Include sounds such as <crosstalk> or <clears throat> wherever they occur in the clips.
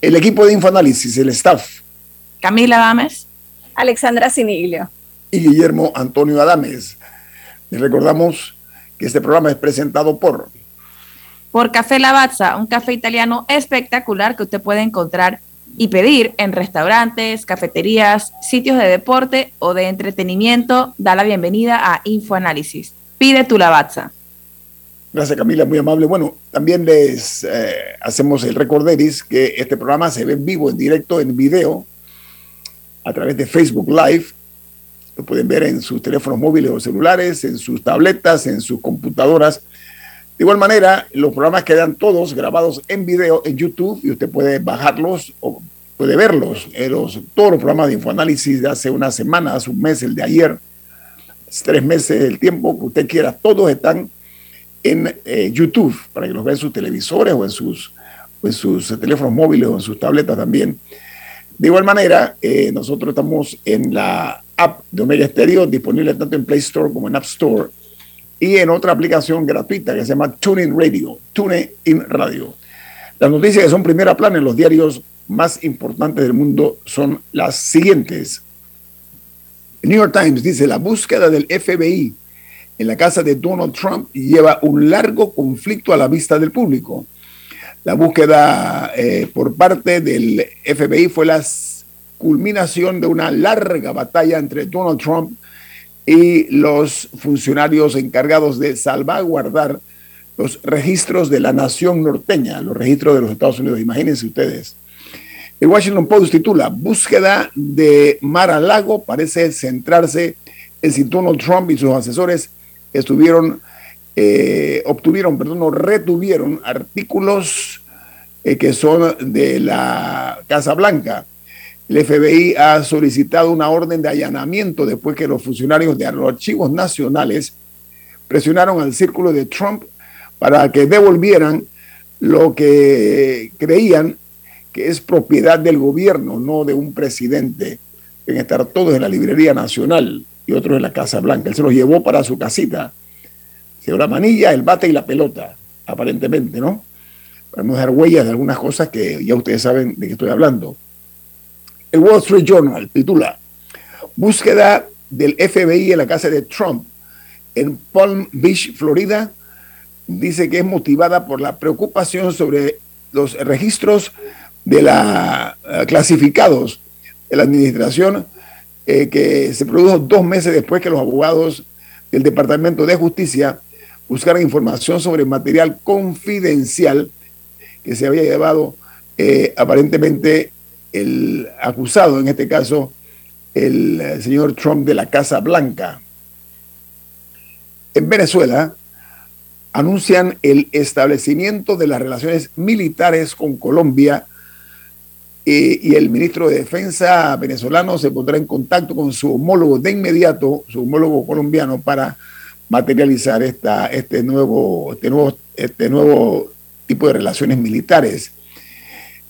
El equipo de Infoanálisis, el staff. Camila Adames. Alexandra Siniglio. Y Guillermo Antonio Adames. Les recordamos que este programa es presentado por... Por Café Lavazza, un café italiano espectacular que usted puede encontrar y pedir en restaurantes, cafeterías, sitios de deporte o de entretenimiento, da la bienvenida a Infoanálisis. Pide tu lavazza. Gracias Camila, muy amable. Bueno, también les eh, hacemos el recorderis que este programa se ve en vivo, en directo, en video, a través de Facebook Live. Lo pueden ver en sus teléfonos móviles o celulares, en sus tabletas, en sus computadoras. De igual manera, los programas quedan todos grabados en video en YouTube y usted puede bajarlos o puede verlos. Los, todos los programas de infoanálisis de hace una semana, hace un mes, el de ayer, tres meses, el tiempo que usted quiera, todos están en eh, YouTube para que los vea en sus televisores o en sus, en sus teléfonos móviles o en sus tabletas también. De igual manera, eh, nosotros estamos en la app de Omega Stereo, disponible tanto en Play Store como en App Store y en otra aplicación gratuita que se llama TuneIn Radio, TuneIn Radio. Las noticias que son primera plana en los diarios más importantes del mundo son las siguientes. El New York Times dice, la búsqueda del FBI en la casa de Donald Trump lleva un largo conflicto a la vista del público. La búsqueda eh, por parte del FBI fue la culminación de una larga batalla entre Donald Trump y los funcionarios encargados de salvaguardar los registros de la nación norteña, los registros de los Estados Unidos. Imagínense ustedes. El Washington Post titula, búsqueda de Mar a Lago parece centrarse en si Donald Trump y sus asesores estuvieron, eh, obtuvieron, perdón, no, retuvieron artículos eh, que son de la Casa Blanca el FBI ha solicitado una orden de allanamiento después que los funcionarios de los archivos nacionales presionaron al círculo de Trump para que devolvieran lo que creían que es propiedad del gobierno, no de un presidente. En estar todos en la librería nacional y otros en la Casa Blanca. Él se los llevó para su casita. Se la manilla, el bate y la pelota, aparentemente, ¿no? Para no dejar huellas de algunas cosas que ya ustedes saben de qué estoy hablando. El Wall Street Journal titula Búsqueda del FBI en la casa de Trump en Palm Beach, Florida. Dice que es motivada por la preocupación sobre los registros de la uh, clasificados de la administración eh, que se produjo dos meses después que los abogados del Departamento de Justicia buscaran información sobre material confidencial que se había llevado eh, aparentemente el acusado, en este caso el eh, señor Trump de la Casa Blanca. En Venezuela anuncian el establecimiento de las relaciones militares con Colombia y el ministro de Defensa venezolano se pondrá en contacto con su homólogo de inmediato, su homólogo colombiano, para materializar esta, este, nuevo, este, nuevo, este nuevo tipo de relaciones militares.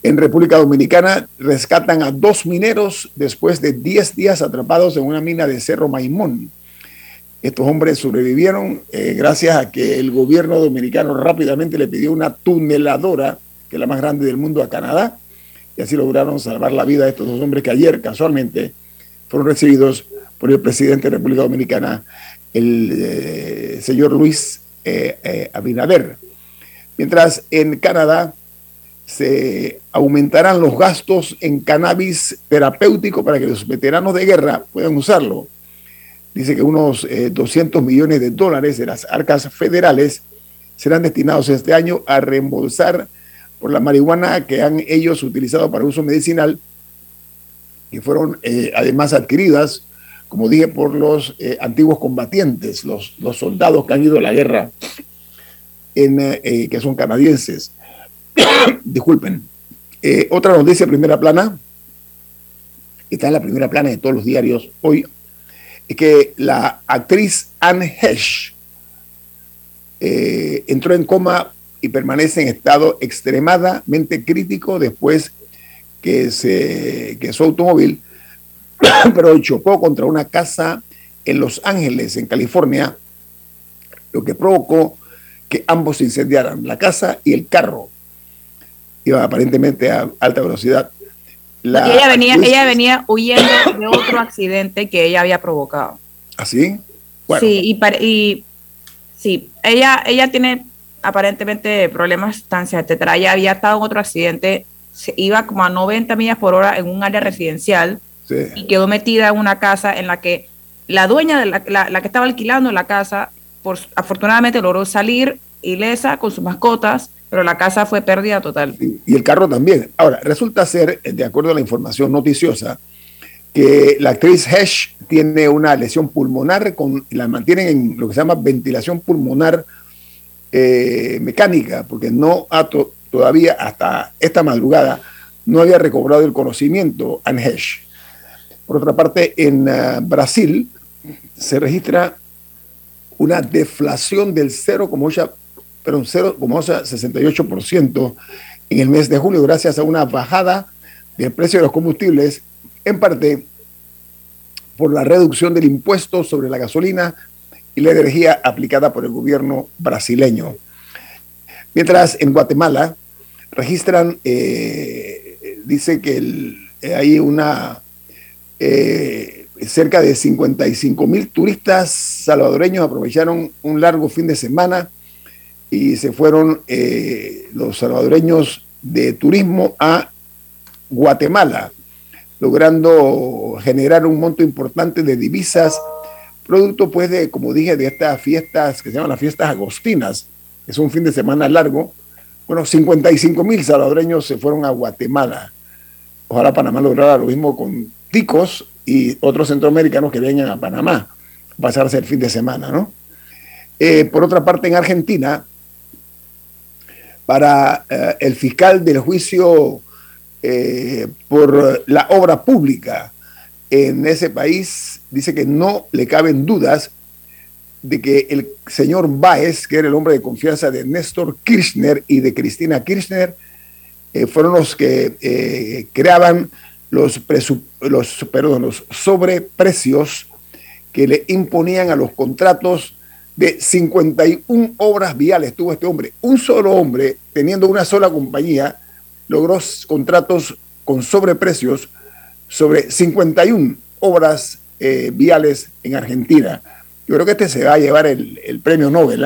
En República Dominicana rescatan a dos mineros después de 10 días atrapados en una mina de Cerro Maimón. Estos hombres sobrevivieron eh, gracias a que el gobierno dominicano rápidamente le pidió una tuneladora, que es la más grande del mundo, a Canadá, y así lograron salvar la vida de estos dos hombres que ayer casualmente fueron recibidos por el presidente de República Dominicana, el eh, señor Luis eh, Abinader. Mientras en Canadá se aumentarán los gastos en cannabis terapéutico para que los veteranos de guerra puedan usarlo. dice que unos 200 millones de dólares de las arcas federales serán destinados este año a reembolsar por la marihuana que han ellos utilizado para uso medicinal, que fueron además adquiridas como dije, por los eh, antiguos combatientes, los, los, soldados que han ido a la guerra, en, eh, que son canadienses. <coughs> Disculpen. Eh, otra noticia, primera plana, está en la primera plana de todos los diarios hoy, es que la actriz Anne Hesh entró en coma y permanece en estado extremadamente crítico después que, se, que su automóvil <coughs> pero chocó contra una casa en Los Ángeles, en California, lo que provocó que ambos se incendiaran, la casa y el carro. Iba aparentemente a alta velocidad. ella, venía, ella venía huyendo de otro accidente que ella había provocado. ¿Así? ¿Ah, sí, y, y sí, ella, ella tiene aparentemente problemas de estancia, etcétera. Ella había estado en otro accidente, se iba como a 90 millas por hora en un área residencial y quedó metida en una casa en la que la dueña de la, la, que estaba alquilando la casa, por, afortunadamente logró salir ilesa con sus mascotas, pero la casa fue pérdida total. Y, el carro también. Ahora, resulta ser, de acuerdo a la información noticiosa, que la actriz Hesh tiene una lesión pulmonar, con, la mantienen en lo que se llama ventilación pulmonar eh, mecánica, porque no ha todavía hasta esta madrugada no había recobrado el conocimiento Anne Hesh. Por otra parte, en eh, Brasil se registra una deflación del 0,68% en el mes de julio gracias a una bajada del precio de los combustibles, en parte por la reducción del impuesto sobre la gasolina la energía aplicada por el gobierno brasileño. Mientras en Guatemala registran, eh, dice que hay una eh, cerca de 55 mil turistas salvadoreños aprovecharon un largo fin de semana y se fueron eh, los salvadoreños de turismo a Guatemala, logrando generar un monto importante de divisas, producto pues de, como dije, de estas fiestas que se llaman las fiestas agostinas, es un fin de semana largo. Bueno, 55 mil salvadoreños se fueron a Guatemala. Ojalá Panamá lograra lo mismo con ticos y otros centroamericanos que vengan a Panamá a pasarse el fin de semana, ¿no? Eh, por otra parte, en Argentina, para eh, el fiscal del juicio eh, por la obra pública en ese país, dice que no le caben dudas de que el señor Báez, que era el hombre de confianza de Néstor Kirchner y de Cristina Kirchner, fueron los que creaban los, los, perdón, los sobreprecios que le imponían a los contratos de 51 obras viales. Tuvo este hombre, un solo hombre, teniendo una sola compañía, logró contratos con sobreprecios sobre 51 obras eh, viales en Argentina. Yo creo que este se va a llevar el, premio Nobel.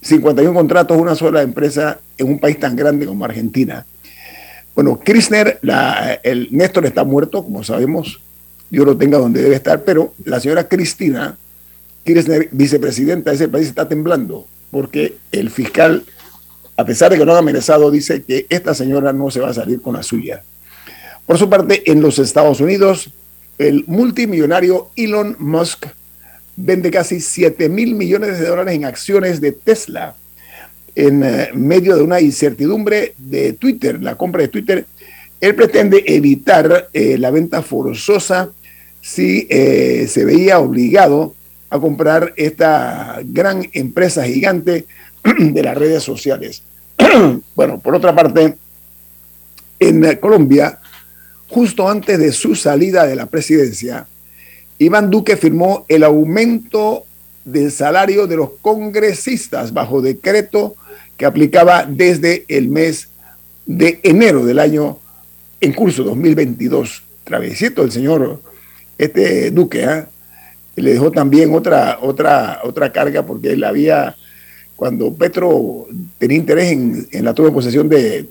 51 ¿ah? contratos, una sola empresa en un país tan grande como Argentina. Bueno, Kirchner, el Néstor está muerto, como sabemos, Dios lo tenga donde debe estar, pero la señora Cristina Kirchner, vicepresidenta de ese país, está temblando, porque el fiscal, a pesar de que no ha amenazado, dice que esta señora no se va a salir con la suya. Por su parte, en los Estados Unidos, el multimillonario Elon Musk vende casi 7 mil millones de dólares en acciones de Tesla en eh, medio de una incertidumbre de Twitter, la compra de Twitter, él pretende evitar eh, la venta forzosa si eh, se veía obligado a comprar esta gran empresa gigante <clears throat> de las redes sociales. <clears throat> bueno, por otra parte, en Colombia, justo antes de su salida de la presidencia, Iván Duque firmó el aumento del salario de los congresistas bajo decreto que aplicaba desde el mes de enero del año en curso 2022. Travesito el señor este Duque, ¿ah? le dejó también otra, otra, otra carga porque él había, cuando Petro tenía interés en, la toma de posesión de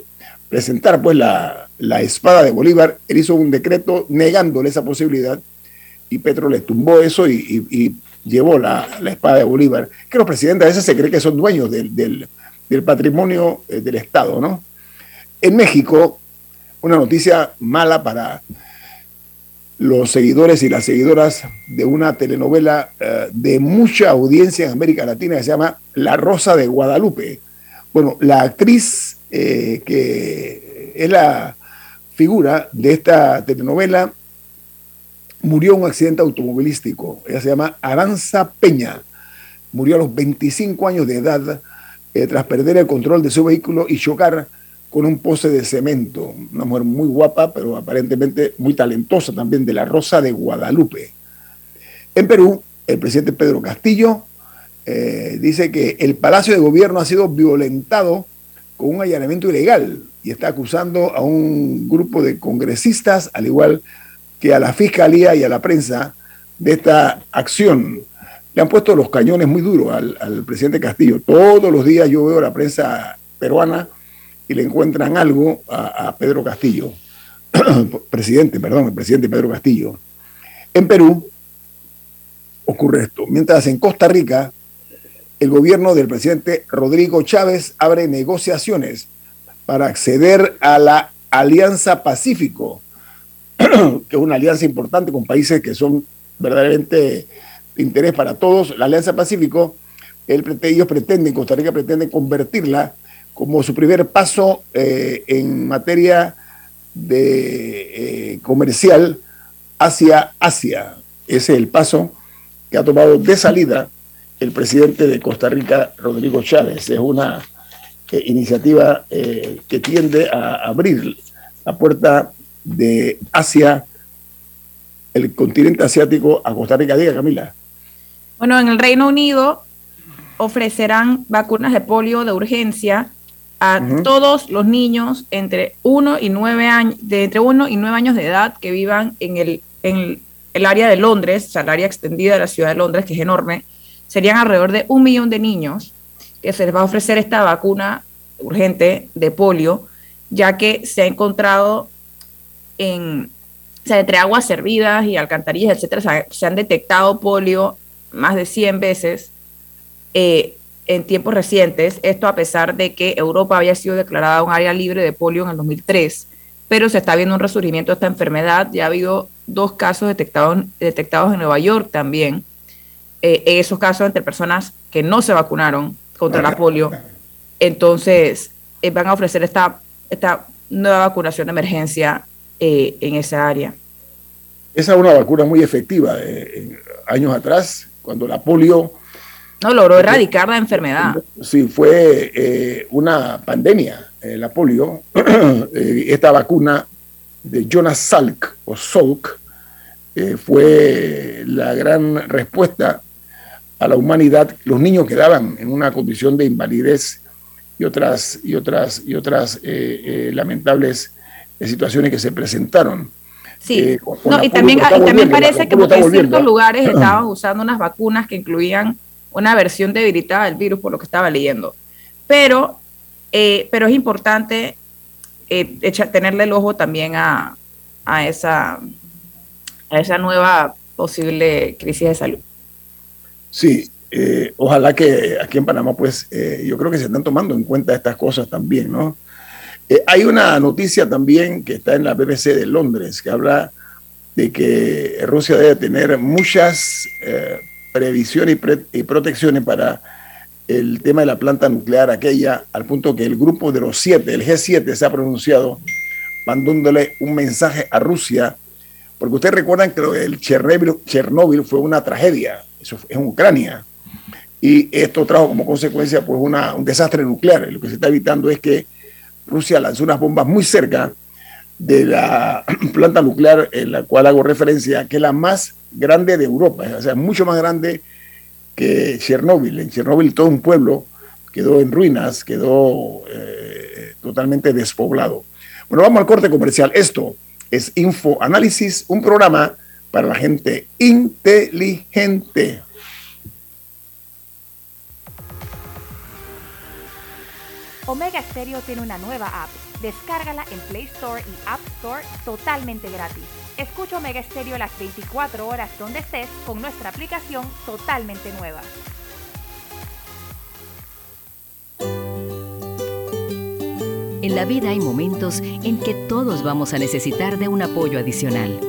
presentar pues la, la espada de Bolívar, él hizo un decreto negándole esa posibilidad y Petro le tumbó eso y, llevó la, espada de Bolívar. Que los presidentes a veces se cree que son dueños del, patrimonio eh, del Estado, ¿no? En México, una noticia mala para los seguidores y las seguidoras de una telenovela eh, de mucha audiencia en América Latina que se llama La Rosa de Guadalupe. Bueno, la actriz eh, que es la figura de esta telenovela murió en un accidente automovilístico. Ella se llama Aranza Peña. Murió a los 25 años de edad eh, tras perder el control de su vehículo y chocar con un poste de cemento. Una mujer muy guapa, pero aparentemente muy talentosa también, de la Rosa de Guadalupe. En Perú, el presidente Pedro Castillo eh, dice que el Palacio de Gobierno ha sido violentado con un allanamiento ilegal y está acusando a un grupo de congresistas, al igual que a la Fiscalía y a la prensa, de esta acción. Le han puesto los cañones muy duros al, presidente Castillo. Todos los días yo veo la prensa peruana y le encuentran algo a, Pedro Castillo, <clears throat> presidente, perdón, el presidente Pedro Castillo. En Perú ocurre esto. Mientras en Costa Rica, el gobierno del presidente Rodrigo Chávez abre negociaciones para acceder a la Alianza Pacífico, <clears throat> que es una alianza importante con países que son verdaderamente de interés para todos. La Alianza Pacífico, ellos pretenden, Costa Rica pretende convertirla como su primer paso eh, en materia de eh, comercial hacia Asia. Ese es el paso que ha tomado de salida el presidente de Costa Rica, Rodrigo Chávez. Es una eh, iniciativa que tiende a abrir la puerta de Asia, el continente asiático, a Costa Rica. Diga, Camila. Bueno, en el Reino Unido ofrecerán vacunas de polio de urgencia a todos los niños entre 1 y 9 años, de entre 1 y 9 años de edad que vivan en el, en el área de Londres, o sea, el área extendida de la ciudad de Londres, que es enorme, serían alrededor de un millón de niños que se les va a ofrecer esta vacuna urgente de polio, ya que se ha encontrado en, o sea, entre aguas servidas y alcantarillas, etcétera, se, han detectado polio más de 100 veces. Eh, en tiempos recientes, esto a pesar de que Europa había sido declarada un área libre de polio en el 2003, pero se está viendo un resurgimiento de esta enfermedad. Ya ha habido dos casos detectados, detectados en Nueva York también. Eh, esos casos entre personas que no se vacunaron contra la polio. Entonces, eh, van a ofrecer esta, esta nueva vacunación de emergencia eh, en esa área. Esa es una vacuna muy efectiva. años atrás, cuando la polio no, logró erradicar la enfermedad. Sí, fue eh, una pandemia, eh, la polio. <clears throat> Eh, esta vacuna de Jonas Salk o Salk fue la gran respuesta a la humanidad. Los niños quedaban en una condición de invalidez y otras, y otras, y otras lamentables situaciones que se presentaron. Sí, y también, también parece que en ciertos lugares estaban usando unas vacunas que incluían una versión debilitada del virus, por lo que estaba leyendo. Pero, eh, pero es importante eh, tenerle el ojo también a, a, esa, a esa nueva posible crisis de salud. Sí, eh, ojalá que aquí en Panamá, pues yo creo que se están tomando en cuenta estas cosas también, ¿no? hay una noticia también que está en la BBC de Londres que habla de que Rusia debe tener muchas previsión y, protecciones para el tema de la planta nuclear aquella, al punto que el grupo de los siete, el G7, se ha pronunciado mandándole un mensaje a Rusia, porque ustedes recuerdan que el Chernobyl, fue una tragedia, eso fue en Ucrania, y esto trajo como consecuencia pues una, un desastre nuclear. Lo que se está evitando es que Rusia lanzó unas bombas muy cerca de la <clears throat> planta nuclear en la cual hago referencia, que es la más grande de Europa, o sea, mucho más grande que Chernóbil. En Chernóbil todo un pueblo quedó en ruinas, quedó eh, totalmente despoblado. Bueno, vamos al corte comercial. Esto es Info Análisis, un programa para la gente inteligente. Omega Stereo tiene una nueva app. Descárgala en Play Store y App Store totalmente gratis. Escucha Omega Stereo las 24 horas donde estés con nuestra aplicación totalmente nueva. En la vida hay momentos en que todos vamos a necesitar de un apoyo adicional.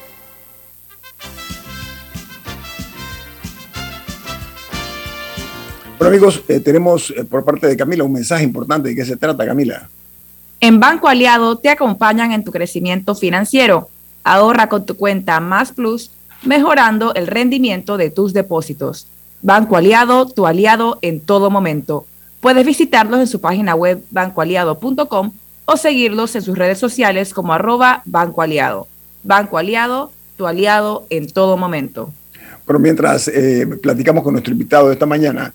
Bueno amigos, eh, tenemos eh, por parte de Camila un mensaje importante. ¿De qué se trata, Camila? En Banco Aliado te acompañan en tu crecimiento financiero. Ahorra con tu cuenta Más Plus, mejorando el rendimiento de tus depósitos. Banco Aliado, tu aliado en todo momento. Puedes visitarlos en su página web bancoaliado.com o seguirlos en sus redes sociales como arroba Banco Aliado. Banco Aliado, tu aliado en todo momento. Bueno, mientras eh, platicamos con nuestro invitado de esta mañana,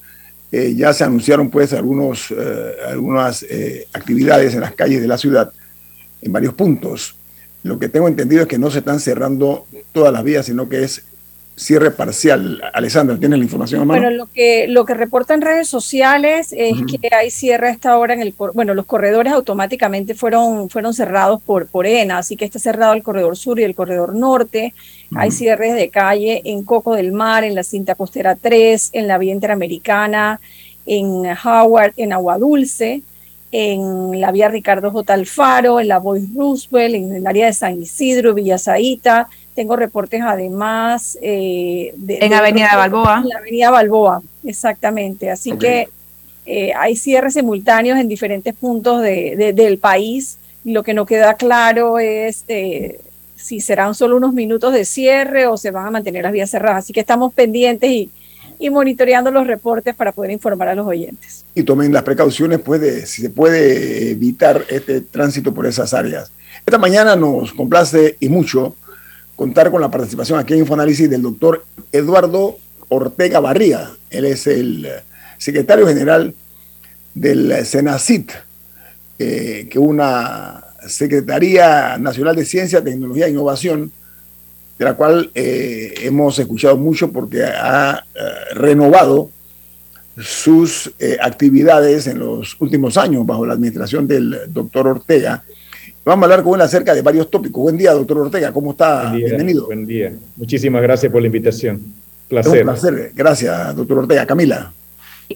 eh, ya se anunciaron pues algunos, eh, algunas eh, actividades en las calles de la ciudad en varios puntos. Lo que tengo entendido es que no se están cerrando todas las vías, sino que es cierre parcial. Alessandra, ¿tienes la información a mano? Bueno, lo que, lo que reportan redes sociales es que hay cierre a esta hora en el... Bueno, los corredores automáticamente fueron, fueron cerrados por, por ENA, así que está cerrado el corredor sur y el corredor norte. Hay cierres de calle en Coco del Mar, en la cinta costera 3, en la vía interamericana, en Howard, en Agua Dulce, en la vía Ricardo J. Alfaro, en la Boy Roosevelt, en el área de San Isidro, Villa Zaita. Tengo reportes además eh, de, en Avenida Balboa. En la Avenida Balboa, exactamente. Así que eh, hay cierres simultáneos en diferentes puntos de, del país. Lo que no queda claro es eh, si serán solo unos minutos de cierre o se van a mantener las vías cerradas. Así que estamos pendientes y, y monitoreando los reportes para poder informar a los oyentes. Y tomen las precauciones, puede, si se puede evitar este tránsito por esas áreas. Esta mañana nos complace y mucho contar con la participación aquí en Infoanálisis del doctor Eduardo Ortega Barría. Él es el secretario general del Senacit, eh, que una Secretaría Nacional de Ciencia, Tecnología e Innovación, de la cual eh, hemos escuchado mucho porque ha eh, renovado sus actividades en los últimos años bajo la administración del doctor Ortega Vamos a hablar con él acerca de varios tópicos. Buen día, doctor Ortega, ¿cómo está? Bienvenido. Buen día. Muchísimas gracias por la invitación. Placer. un placer. Gracias, doctor Ortega. Camila.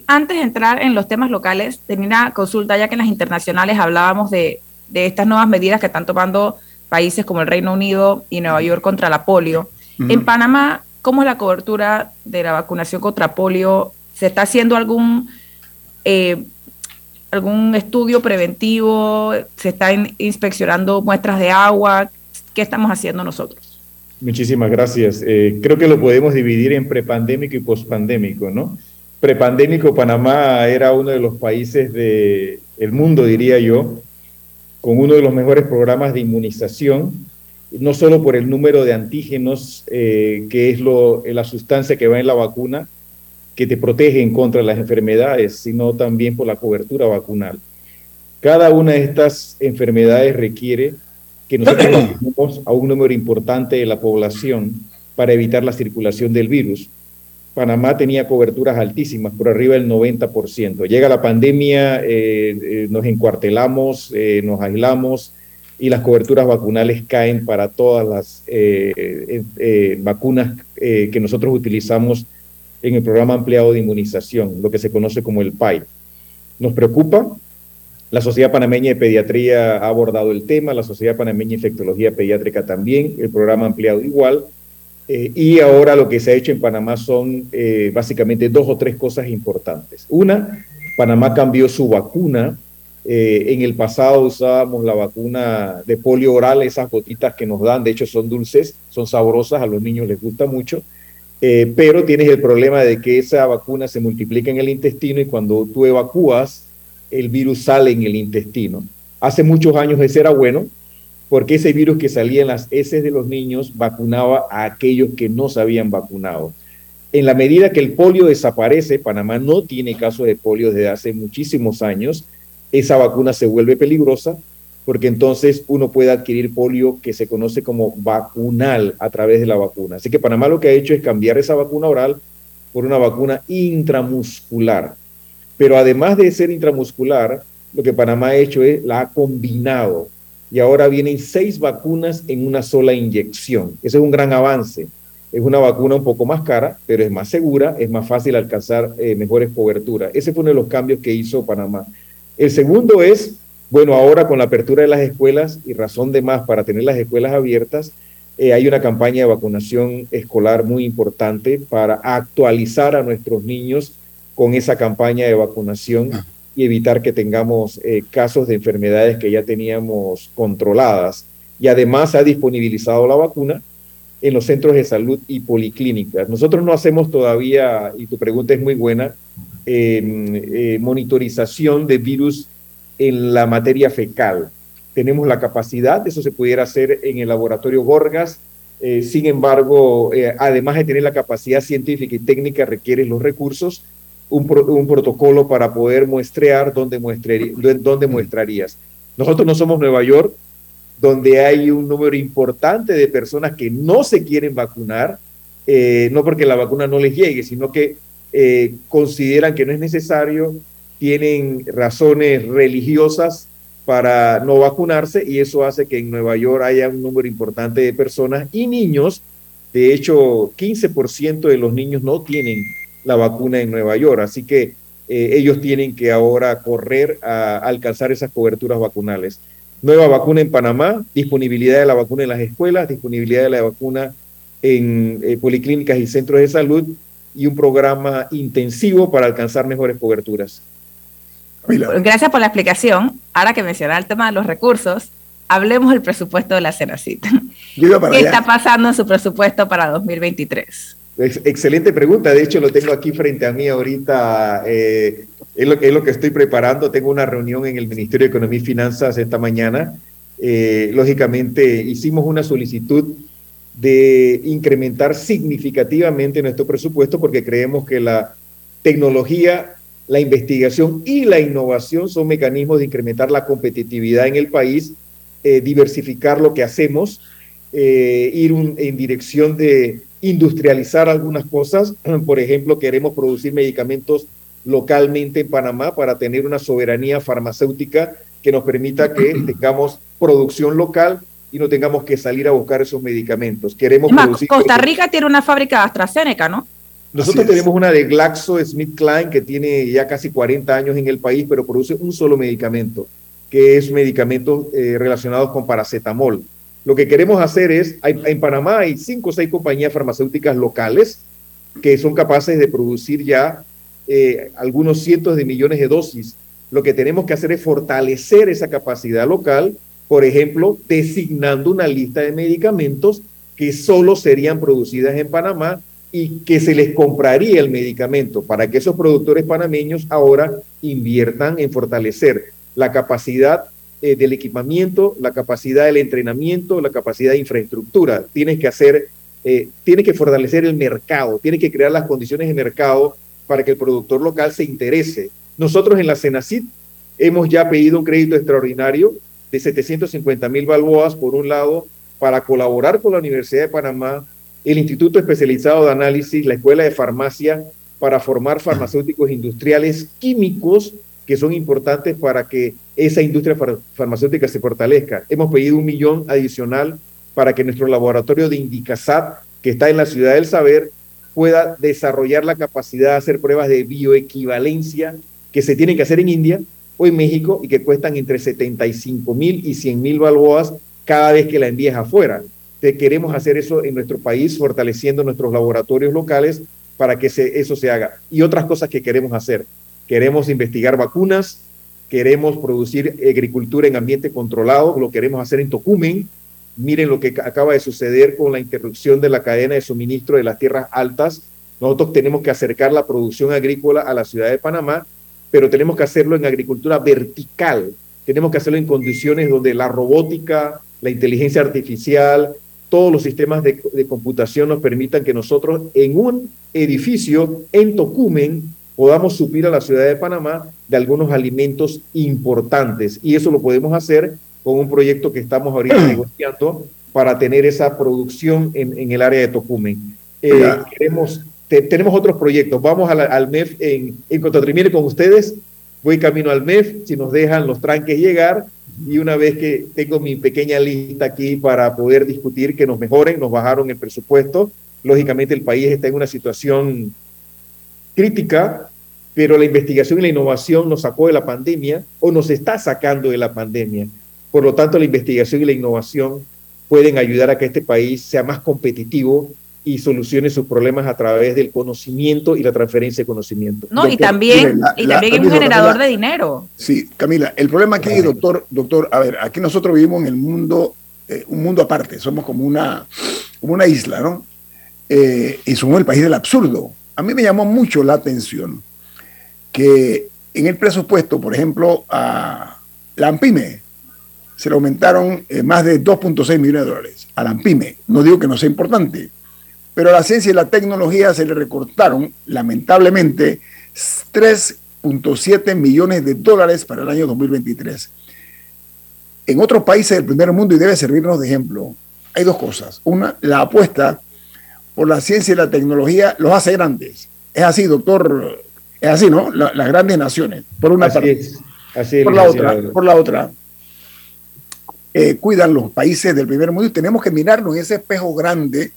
Antes de entrar en los temas locales, tenía una consulta, ya que en las internacionales hablábamos de, estas nuevas medidas que están tomando países como el Reino Unido y Nueva York contra la polio. En Panamá, ¿cómo es la cobertura de la vacunación contra polio? ¿Se está haciendo algún eh, algún estudio preventivo? ¿Se están inspeccionando muestras de agua? ¿Qué estamos haciendo nosotros? Muchísimas gracias. Eh, creo que lo podemos dividir en prepandémico y pospandémico, ¿no? Prepandémico, Panamá era uno de los países del el mundo, diría yo, con uno de los mejores programas de inmunización, no solo por el número de antígenos, eh, que es lo, la sustancia que va en la vacuna, que te protege en contra las enfermedades, sino también por la cobertura vacunal. Cada una de estas enfermedades requiere que nosotros <clears throat> vacunemos a un número importante de la población para evitar la circulación del virus. Panamá tenía coberturas altísimas, por arriba del 90%. Llega la pandemia, eh, eh, nos encuartelamos, eh, nos aislamos y las coberturas vacunales caen para todas las vacunas que nosotros utilizamos en el programa ampliado de inmunización, lo que se conoce como el PAI. Nos preocupa, la Sociedad Panameña de Pediatría ha abordado el tema, la Sociedad Panameña de Infectología Pediátrica también, el programa ampliado igual, eh, y ahora lo que se ha hecho en Panamá son eh, básicamente dos o tres cosas importantes. Una, Panamá cambió su vacuna Eh, en el pasado usábamos la vacuna de polio oral, esas gotitas que nos dan, de hecho son dulces, son sabrosas, a los niños les gusta mucho, eh, pero tienes el problema de que esa vacuna se multiplica en el intestino y cuando tú evacúas, el virus sale en el intestino. Hace muchos años ese era bueno, porque ese virus que salía en las heces de los niños vacunaba a aquellos que no se habían vacunado. En la medida que el polio desaparece, Panamá no tiene casos de polio desde hace muchísimos años, esa vacuna se vuelve peligrosa porque entonces uno puede adquirir polio que se conoce como vacunal a través de la vacuna. Así que Panamá lo que ha hecho es cambiar esa vacuna oral por una vacuna intramuscular. Pero además de ser intramuscular, lo que Panamá ha hecho es la ha combinado y ahora vienen seis vacunas en una sola inyección. Ese es un gran avance. Es una vacuna un poco más cara, pero es más segura, es más fácil alcanzar eh, mejores coberturas. Ese fue uno de los cambios que hizo Panamá. El segundo es, bueno, ahora con la apertura de las escuelas y razón de más para tener las escuelas abiertas, eh, hay una campaña de vacunación escolar muy importante para actualizar a nuestros niños con esa campaña de vacunación y evitar que tengamos eh, casos de enfermedades que ya teníamos controladas. Y además se ha disponibilizado la vacuna en los centros de salud y policlínicas. Nosotros no hacemos todavía, y tu pregunta es muy buena, eh, monitorización de virus en la materia fecal. Tenemos la capacidad, eso se pudiera hacer en el laboratorio Gorgas, eh, sin embargo, eh, además de tener la capacidad científica y técnica, requiere los recursos un, protocolo para poder muestrear dónde, dónde muestrarías. Nosotros no somos Nueva York, donde hay un número importante de personas que no se quieren vacunar, eh, no porque la vacuna no les llegue, sino que consideran que no es necesario, tienen razones religiosas para no vacunarse y eso hace que en Nueva York haya un número importante de personas y niños. De hecho, 15% de los niños no tienen la vacuna en Nueva York. Así que eh, ellos tienen que ahora correr a, alcanzar esas coberturas vacunales. Nueva vacuna en Panamá, disponibilidad de la vacuna en las escuelas, disponibilidad de la vacuna en eh, policlínicas y centros de salud y un programa intensivo para alcanzar mejores coberturas. Gracias por la explicación. Ahora que menciona el tema de los recursos, hablemos del presupuesto de la Cenacita. ¿Qué está pasando en su presupuesto para 2023? excelente pregunta. De hecho, lo tengo aquí frente a mí ahorita. Eh, es, lo, es, lo, que estoy preparando. Tengo una reunión en el Ministerio de Economía y Finanzas esta mañana. Eh, lógicamente, hicimos una solicitud de incrementar significativamente nuestro presupuesto porque creemos que la tecnología, la investigación y la innovación son mecanismos de incrementar la competitividad en el país, eh, diversificar lo que hacemos, ir en dirección de industrializar algunas cosas. <clears throat> Por ejemplo, queremos producir medicamentos localmente en Panamá para tener una soberanía farmacéutica que nos permita que <clears throat> tengamos producción local y no tengamos que salir a buscar esos medicamentos. Queremos Costa Rica tiene una fábrica de AstraZeneca, ¿no? Nosotros tenemos una de GlaxoSmithKline que tiene ya casi 40 años en el país, pero produce un solo medicamento, que es medicamentos eh, relacionados con paracetamol. Lo que queremos hacer es, en Panamá hay cinco o seis compañías farmacéuticas locales que son capaces de producir ya eh, algunos cientos de millones de dosis. Lo que tenemos que hacer es fortalecer esa capacidad local, por ejemplo, designando una lista de medicamentos que solo serían producidas en Panamá y que se les compraría el medicamento para que esos productores panameños ahora inviertan en fortalecer la capacidad eh, del equipamiento, la capacidad del entrenamiento, la capacidad de infraestructura. Tienes que hacer, eh, tienes que fortalecer el mercado, tienes que crear las condiciones de mercado para que el productor local se interese. Nosotros en la Senacid hemos ya pedido un crédito extraordinario de 750 mil balboas, por un lado, para colaborar con la Universidad de Panamá, el Instituto Especializado de Análisis, la Escuela de Farmacia, para formar farmacéuticos industriales químicos que son importantes para que esa industria farmacéutica se fortalezca. Hemos pedido un millón adicional para que nuestro laboratorio de Indicasat, que está en la ciudad del saber, pueda desarrollar la capacidad de hacer pruebas de bioequivalencia que se tienen que hacer en India o en México y que cuestan entre 75 mil y 100 mil balboas cada vez que la envíes afuera. Entonces, queremos hacer eso en nuestro país, fortaleciendo nuestros laboratorios locales para que eso se haga. Y otras cosas que queremos hacer. Queremos investigar vacunas, queremos producir agricultura en ambiente controlado, lo queremos hacer en Tocumen. Miren lo que acaba de suceder con la interrupción de la cadena de suministro de las tierras altas. Nosotros tenemos que acercar la producción agrícola a la ciudad de Panamá, pero tenemos que hacerlo en agricultura vertical. Tenemos que hacerlo en condiciones donde la robótica, la inteligencia artificial, todos los sistemas de, de computación nos permitan que nosotros en un edificio en Tocumen podamos suplir a la ciudad de Panamá de algunos alimentos importantes. Y eso lo podemos hacer con un proyecto que estamos ahorita <clears throat> negociando para tener esa producción en, en el área de Tocumen. Eh, queremos, tenemos otros proyectos. Vamos al MEF en, en Cotatrimire con ustedes. Voy camino al MEF, si nos dejan los tranques llegar. Y una vez que tengo mi pequeña lista aquí para poder discutir que nos mejoren, nos bajaron el presupuesto. Lógicamente el país está en una situación crítica, pero la investigación y la innovación nos sacó de la pandemia o nos está sacando de la pandemia. Por lo tanto, la investigación y la innovación pueden ayudar a que este país sea más competitivo y solucione sus problemas a través del conocimiento y la transferencia de conocimiento. No, y también, y también es un generador de dinero. Sí, Camila, el problema aquí, doctor, doctor, a ver, aquí nosotros vivimos en el mundo, eh, un mundo aparte, somos como una, como una isla, ¿no? Eh, y somos el país del absurdo. A mí me llamó mucho la atención que en el presupuesto, por ejemplo, a la AMPIME se le aumentaron eh, más de 2.6 millones de dólares. A la AMPIME, no digo que no sea importante, pero a la ciencia y la tecnología se le recortaron, lamentablemente, 3.7 millones de dólares para el año 2023. En otros países del primer mundo, y debe servirnos de ejemplo, hay dos cosas. Una, la apuesta por la ciencia y la tecnología los hace grandes. Es así, doctor es así, ¿no? las grandes naciones, por una parte. por, la otra, por la otra, cuidan los países del primer mundo y tenemos que mirarnos en ese espejo grande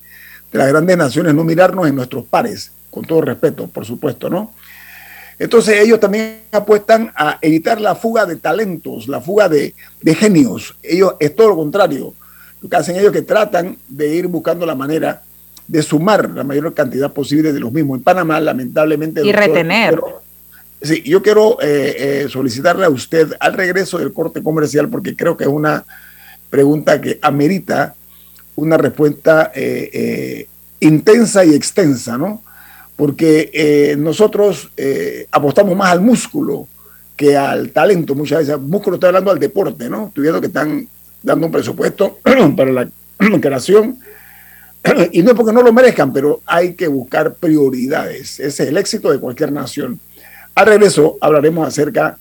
de las grandes naciones, no mirarnos en nuestros pares, con todo respeto, por supuesto, ¿no? Entonces ellos también apuestan a evitar la fuga de talentos, la fuga de, de genios. Ellos es todo lo contrario. Lo que hacen ellos es que tratan de ir buscando la manera de sumar la mayor cantidad posible de los mismos. En Panamá, lamentablemente... Y retener. sí, yo quiero eh, eh, solicitarle a usted al regreso del corte comercial, porque creo que es una pregunta que amerita una respuesta eh, intensa y extensa, ¿no? Porque nosotros apostamos más al músculo que al talento muchas veces. Músculo estoy hablando al deporte, ¿no? Estoy viendo que están dando un presupuesto <clears throat> para la <clears throat> creación <clears throat> y no es porque no lo merezcan, pero hay que buscar prioridades. Ese es el éxito de cualquier nación. Al regreso hablaremos acerca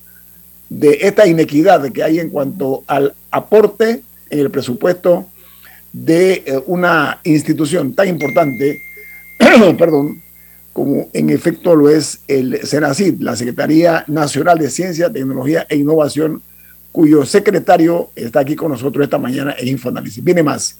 de esta inequidad que hay en cuanto al aporte en el presupuesto de eh, una institución tan importante, <clears throat> perdón, como en efecto lo es el SENACID, la Secretaría Nacional de Ciencia, Tecnología e Innovación, cuyo secretario está aquí con nosotros esta mañana en Infoanálisis. Viene más.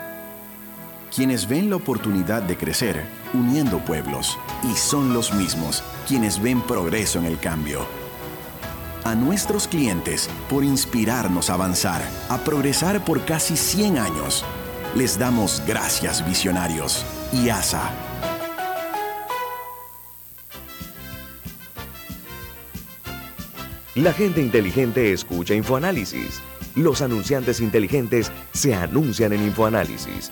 quienes ven la oportunidad de crecer uniendo pueblos y son los mismos quienes ven progreso en el cambio. A nuestros clientes por inspirarnos a avanzar, a progresar por casi 100 años. Les damos gracias visionarios y ASA. La gente inteligente escucha InfoAnálisis. Los anunciantes inteligentes se anuncian en InfoAnálisis.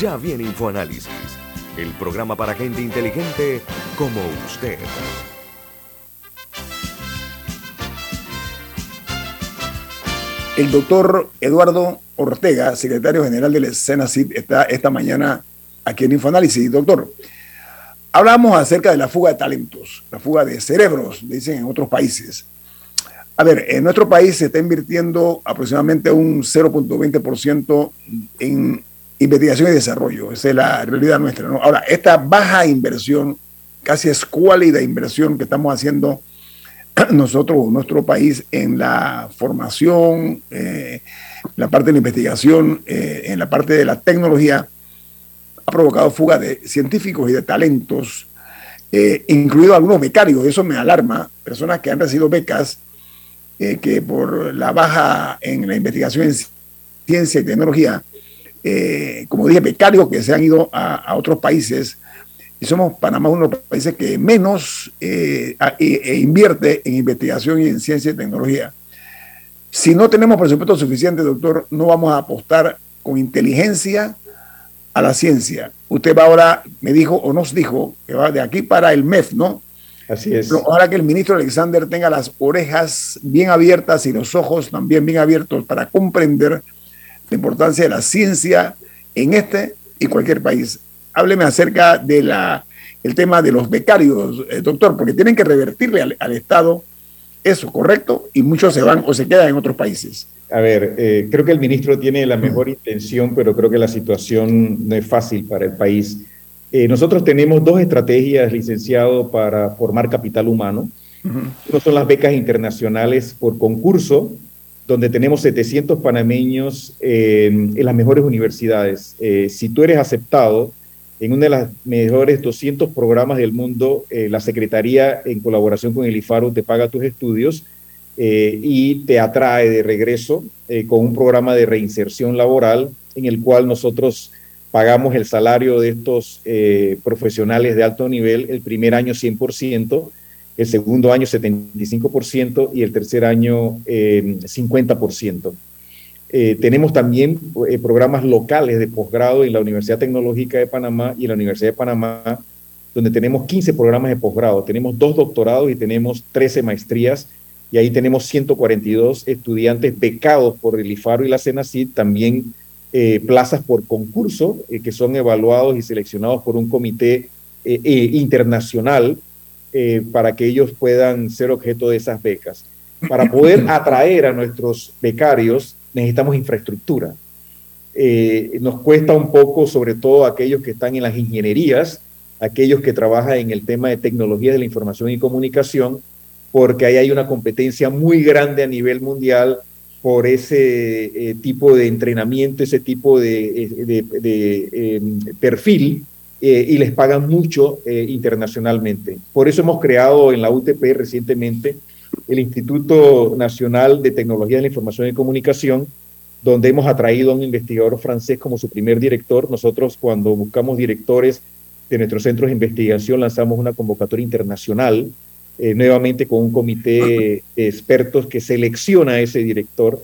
Ya viene InfoAnálisis, el programa para gente inteligente como usted. El doctor Eduardo Ortega, secretario general del Senacid, está esta mañana aquí en InfoAnálisis. Doctor, hablamos acerca de la fuga de talentos, la fuga de cerebros, dicen en otros países. A ver, en nuestro país se está invirtiendo aproximadamente un 0.20% en investigación y desarrollo. Esa es la realidad nuestra. Ahora, esta baja inversión, casi escuálida inversión que estamos haciendo <clears throat> nosotros, nuestro país, en la formación, eh, la parte de la investigación, eh, en la parte de la tecnología, ha provocado fuga de científicos y de talentos, eh, incluidos algunos becarios. Eso me alarma. Personas que han recibido becas, eh, que por la baja en la investigación en ciencia y tecnología, eh, como dije, becarios que se han ido a, otros países. Y somos Panamá uno de los países que menos eh, e, invierte en investigación y en ciencia y tecnología. Si no tenemos presupuesto suficiente, doctor, no vamos a apostar con inteligencia a la ciencia. Usted va ahora, me dijo o nos dijo, que va de aquí para el MEF, ¿no? Así es. Pero ahora que el ministro Alexander tenga las orejas bien abiertas y los ojos también bien abiertos para comprender la importancia de la ciencia en este y cualquier país. Hábleme acerca de la el tema de los becarios, eh, doctor, porque tienen que revertirle al, Estado eso, ¿correcto? Y muchos se van o se quedan en otros países. A ver, eh, creo que el ministro tiene la mejor intención, pero creo que la situación no es fácil para el país. Eh, nosotros tenemos dos estrategias, licenciado, para formar capital humano. Uno son las becas internacionales por concurso, donde tenemos 700 panameños en las mejores universidades. Eh, si tú eres aceptado en una de las mejores 200 programas del mundo, eh, la Secretaría, en colaboración con el IFARO, te paga tus estudios eh, y te atrae de regreso con un programa de reinserción laboral en el cual nosotros pagamos el salario de estos profesionales de alto nivel el primer año 100%, el segundo año 75% y el tercer año 50%. Eh, eh, tenemos también eh, programas locales de posgrado en la Universidad Tecnológica de Panamá y en la Universidad de Panamá, donde tenemos 15 programas de posgrado. Tenemos dos doctorados y tenemos 13 maestrías y ahí tenemos 142 estudiantes becados por el IFARO y la CENACID, también plazas por concurso que son evaluados y seleccionados por un comité internacional eh, para que ellos puedan ser objeto de esas becas. Para poder <coughs> atraer a nuestros becarios necesitamos infraestructura. Eh, nos cuesta un poco, sobre todo aquellos que están en las ingenierías, aquellos que trabajan en el tema de tecnología de la información y comunicación, porque ahí hay una competencia muy grande a nivel mundial por ese eh, tipo de entrenamiento, ese tipo de, de perfil eh, y les pagan mucho eh, internacionalmente. Por eso hemos creado en la UTP recientemente el Instituto Nacional de Tecnología de la Información y Comunicación, donde hemos atraído a un investigador francés como su primer director. Nosotros cuando buscamos directores de nuestros centros de investigación lanzamos una convocatoria internacional, eh, nuevamente con un comité de expertos que selecciona a ese director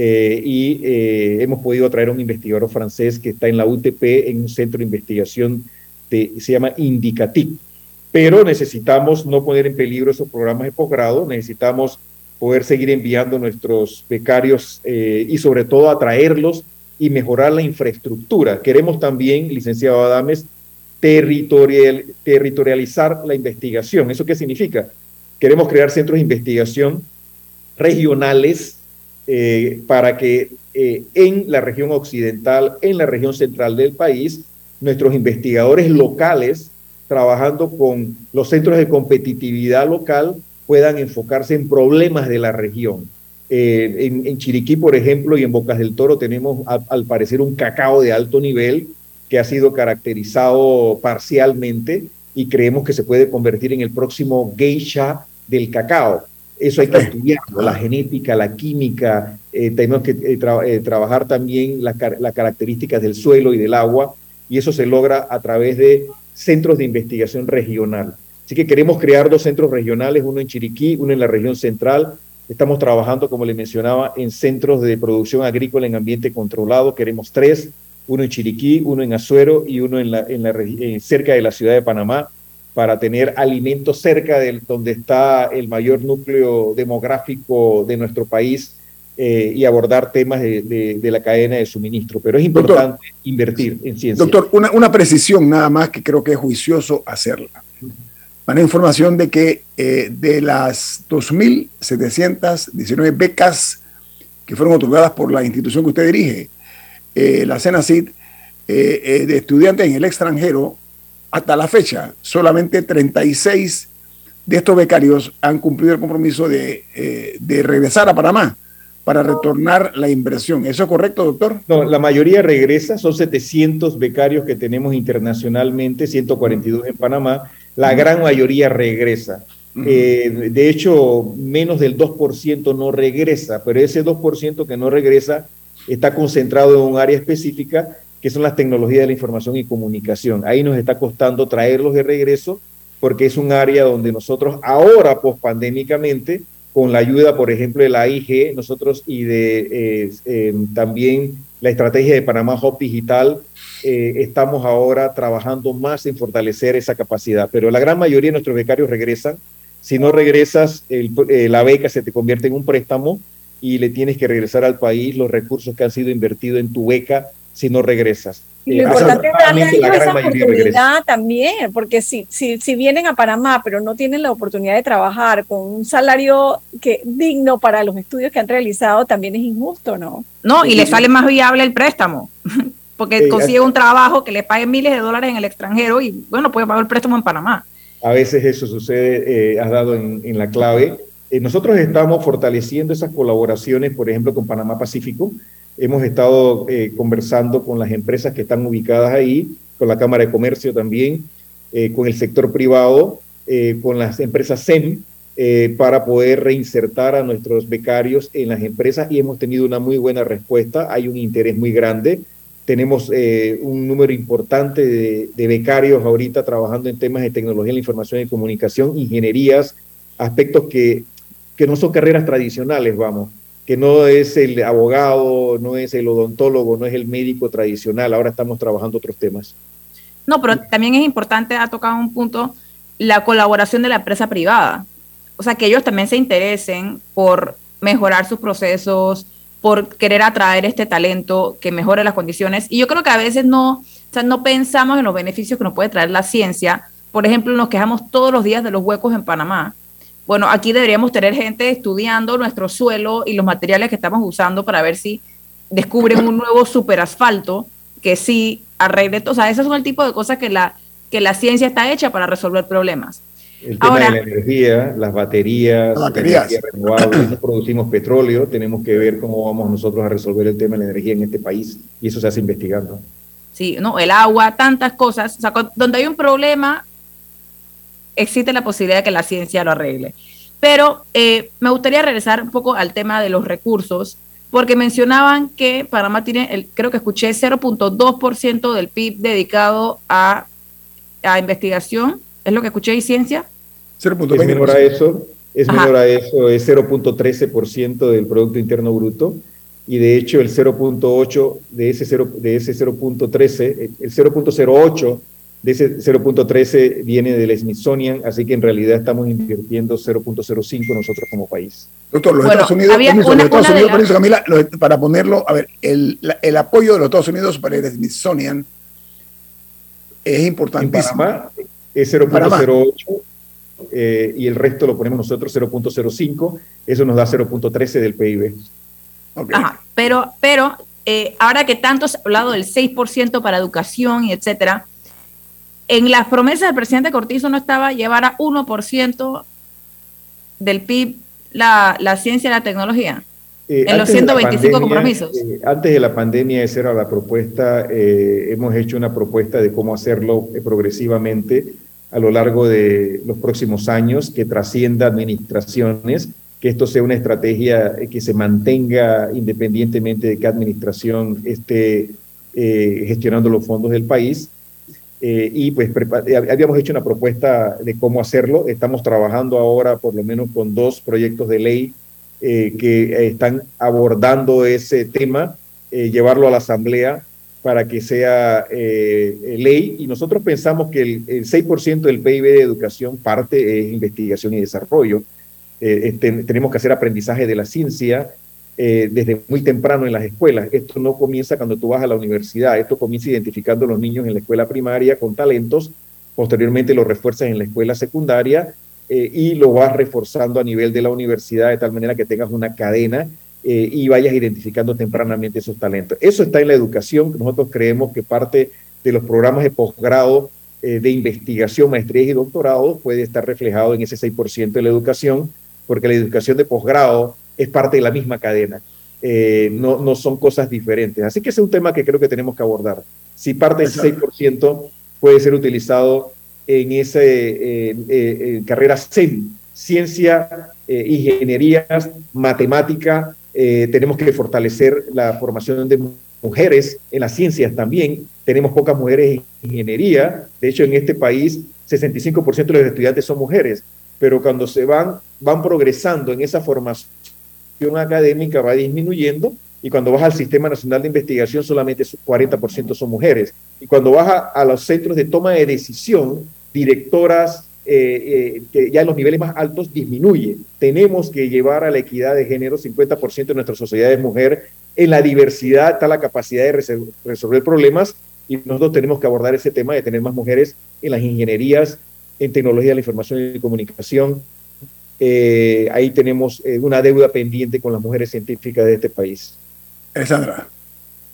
eh, y eh, hemos podido traer a un investigador francés que está en la UTP en un centro de investigación de, se llama Indicatic. Pero necesitamos no poner en peligro esos programas de posgrado, necesitamos poder seguir enviando nuestros becarios eh, y sobre todo atraerlos y mejorar la infraestructura. Queremos también, licenciado Adames, territorial, territorializar la investigación. ¿Eso qué significa? Queremos crear centros de investigación regionales eh, para que eh, en la región occidental, en la región central del país, nuestros investigadores locales, trabajando con los centros de competitividad local, puedan enfocarse en problemas de la región. Eh, en, Chiriquí, por ejemplo, y en Bocas del Toro tenemos al parecer un cacao de alto nivel que ha sido caracterizado parcialmente y creemos que se puede convertir en el próximo geisha del cacao. Eso hay que estudiarlo, la genética, la química, eh, tenemos que eh, trabajar también las características del suelo y del agua, y eso se logra a través de centros de investigación regional. Así que queremos crear dos centros regionales, uno en Chiriquí, uno en la región central, Estamos trabajando, como le mencionaba, en centros de producción agrícola en ambiente controlado. Queremos tres, uno en Chiriquí, uno en Azuero y uno en la, en la, cerca de la ciudad de Panamá, para tener alimentos cerca de donde está el mayor núcleo demográfico de nuestro país eh, y abordar temas de, la cadena de suministro. Pero es importante invertir en ciencia. Doctor, una, una precisión nada más que creo que es juicioso hacerla la información de que eh, de las 2.719 becas que fueron otorgadas por la institución que usted dirige, eh, la CENACID, eh, de estudiantes en el extranjero, hasta la fecha, solamente 36 de estos becarios han cumplido el compromiso de, de regresar a Panamá para retornar la inversión. ¿Eso es correcto, doctor? No, la mayoría regresa, son 700 becarios que tenemos internacionalmente, 142 en Panamá, la gran mayoría regresa. Eh, de hecho, menos del 2% no regresa, pero ese 2% que no regresa está concentrado en un área específica que son las tecnologías de la información y comunicación. Ahí nos está costando traerlos de regreso porque es un área donde nosotros ahora, pospandémicamente, con la ayuda, por ejemplo, de la IG, nosotros y de eh, eh, también la estrategia de Panamá Hub Digital, eh, estamos ahora trabajando más en fortalecer esa capacidad, pero la gran mayoría de nuestros becarios regresan. Si no regresas, la beca se te convierte en un préstamo y le tienes que regresar al país los recursos que han sido invertidos en tu beca si no regresas. lo eh, importante es darle esa oportunidad también, porque si, si, si vienen a Panamá, pero no tienen la oportunidad de trabajar con un salario que digno para los estudios que han realizado, también es injusto, ¿no? No, y le sale más viable el préstamo. <laughs> porque consigue un trabajo que le pague miles de dólares en el extranjero y bueno, puede pagar el préstamo en Panamá. A veces eso sucede, eh, has dado en, la clave. Eh, nosotros estamos fortaleciendo esas colaboraciones, por ejemplo, con Panamá Pacífico. Hemos estado eh, conversando con las empresas que están ubicadas ahí, con la Cámara de Comercio también, con el sector privado, con las empresas SEM, para poder reinsertar a nuestros becarios en las empresas y hemos tenido una muy buena respuesta. Hay un interés muy grande tenemos eh, un número importante de, becarios ahorita trabajando en temas de tecnología, la información y comunicación, ingenierías, aspectos que, que no son carreras tradicionales, vamos, que no es el abogado, no es el odontólogo, no es el médico tradicional, ahora estamos trabajando otros temas. No, pero también es importante, ha tocado un punto, la colaboración de la empresa privada. O sea, que ellos también se interesen por mejorar sus procesos, por querer atraer este talento que mejore las condiciones. Y yo creo que a veces no, no pensamos en los beneficios que nos puede traer la ciencia. Por ejemplo, nos quejamos todos los días de los huecos en Panamá. Bueno, aquí deberíamos tener gente estudiando nuestro suelo y los materiales que estamos usando para ver si descubren un nuevo superasfalto que sí arregle. O sea, esos son el tipo de cosas que la, que la ciencia está hecha para resolver problemas. El tema de la energía, las baterías, las baterías. renovables, producimos petróleo, tenemos que ver cómo vamos nosotros a resolver el tema de la energía en este país y eso se hace investigando. Sí, no, el agua, tantas cosas, o sea, donde hay un problema, existe la posibilidad de que la ciencia lo arregle. Pero eh, me gustaría regresar un poco al tema de los recursos, porque mencionaban que Panamá tiene, el, creo que escuché, 0.2% del PIB dedicado a, a investigación ¿Es lo que escuché y ciencia? 0.20. Es menor a eso, es menor a eso, es 0.13% del Producto Interno Bruto. Y de hecho el 0.8 de ese 0, de ese 0.13, el 0.08 de ese 0.13 viene del Smithsonian, así que en realidad estamos invirtiendo 0.05 nosotros como país. Doctor, los Estados Unidos, los Estados Unidos Camila, para ponerlo, a ver, el, el, apoyo de los Estados Unidos para el Smithsonian es importantísimo es 0.08 eh, y el resto lo ponemos nosotros 0.05, eso nos da 0.13 del PIB. Ajá, pero, pero eh, ahora que tanto se ha hablado del 6% para educación y etcétera, en las promesas del presidente Cortizo no estaba llevar a 1% del PIB la, la ciencia y la tecnología. Eh, en los 125 compromisos. Eh, antes de la pandemia, esa era la propuesta. Eh, hemos hecho una propuesta de cómo hacerlo progresivamente a lo largo de los próximos años, que trascienda administraciones, que esto sea una estrategia que se mantenga independientemente de qué administración esté gestionando los fondos del país. Y pues habíamos hecho una propuesta de cómo hacerlo. Estamos trabajando ahora por lo menos con dos proyectos de ley eh, que están abordando ese tema, eh, llevarlo a la Asamblea para que sea eh, ley. Y nosotros pensamos que el, 6% del PIB de educación parte es investigación y desarrollo. Este, tenemos que hacer aprendizaje de la ciencia desde muy temprano en las escuelas. Esto no comienza cuando tú vas a la universidad, esto comienza identificando a los niños en la escuela primaria con talentos, posteriormente lo refuerzas en la escuela secundaria eh, y lo vas reforzando a nivel de la universidad de tal manera que tengas una cadena eh, y vayas identificando tempranamente esos talentos. Eso está en la educación, nosotros creemos que parte de los programas de posgrado eh, de investigación, maestría y doctorado puede estar reflejado en ese 6% de la educación, porque la educación de posgrado es parte de la misma cadena. no, no son cosas diferentes. Así que ese es un tema que creo que tenemos que abordar. Si parte del 6% puede ser utilizado en esa eh, eh, carrera STEM, ciencia, eh, ingenierías, matemática. tenemos que fortalecer la formación de mujeres en las ciencias también. Tenemos pocas mujeres en ingeniería. De hecho, en este país, 65% de los estudiantes son mujeres. Pero cuando se van, van progresando en esa formación académica, va disminuyendo y cuando vas al Sistema Nacional de Investigación solamente 40% son mujeres. Y cuando vas a, a, los centros de toma de decisión, directoras eh, eh, que ya en los niveles más altos disminuye. Tenemos que llevar a la equidad de género, 50% de nuestra sociedad es mujer, en la diversidad está la capacidad de resolver problemas y nosotros tenemos que abordar ese tema de tener más mujeres en las ingenierías, en tecnología de la información y comunicación. Eh, ahí tenemos una deuda pendiente con las mujeres científicas de este país. Sandra.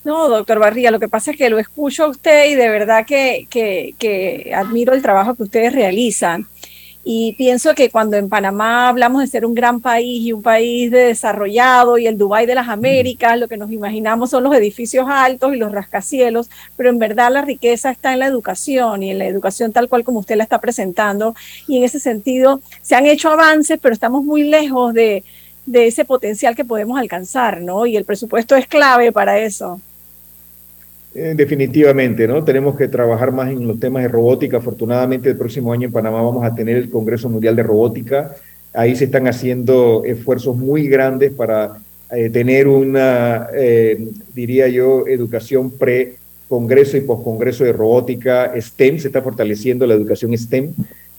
No, doctor Barría, lo que pasa es que lo escucho a usted y de verdad que, que, admiro el trabajo que ustedes realizan. Y pienso que cuando en Panamá hablamos de ser un gran país y un país de desarrollado y el Dubái de las Américas, lo que nos imaginamos son los edificios altos y los rascacielos, pero en verdad la riqueza está en la educación y en la educación tal cual como usted la está presentando. Y en ese sentido se han hecho avances, pero estamos muy lejos de, de ese potencial que podemos alcanzar, ¿no? Y el presupuesto es clave para eso. Eh, definitivamente, ¿no? Tenemos que trabajar más en los temas de robótica. Afortunadamente, el próximo año en Panamá vamos a tener el Congreso Mundial de Robótica. Ahí se están haciendo esfuerzos muy grandes para eh, tener una, eh, diría yo, educación pre-congreso y post-congreso de robótica. STEM, se está fortaleciendo la educación STEM.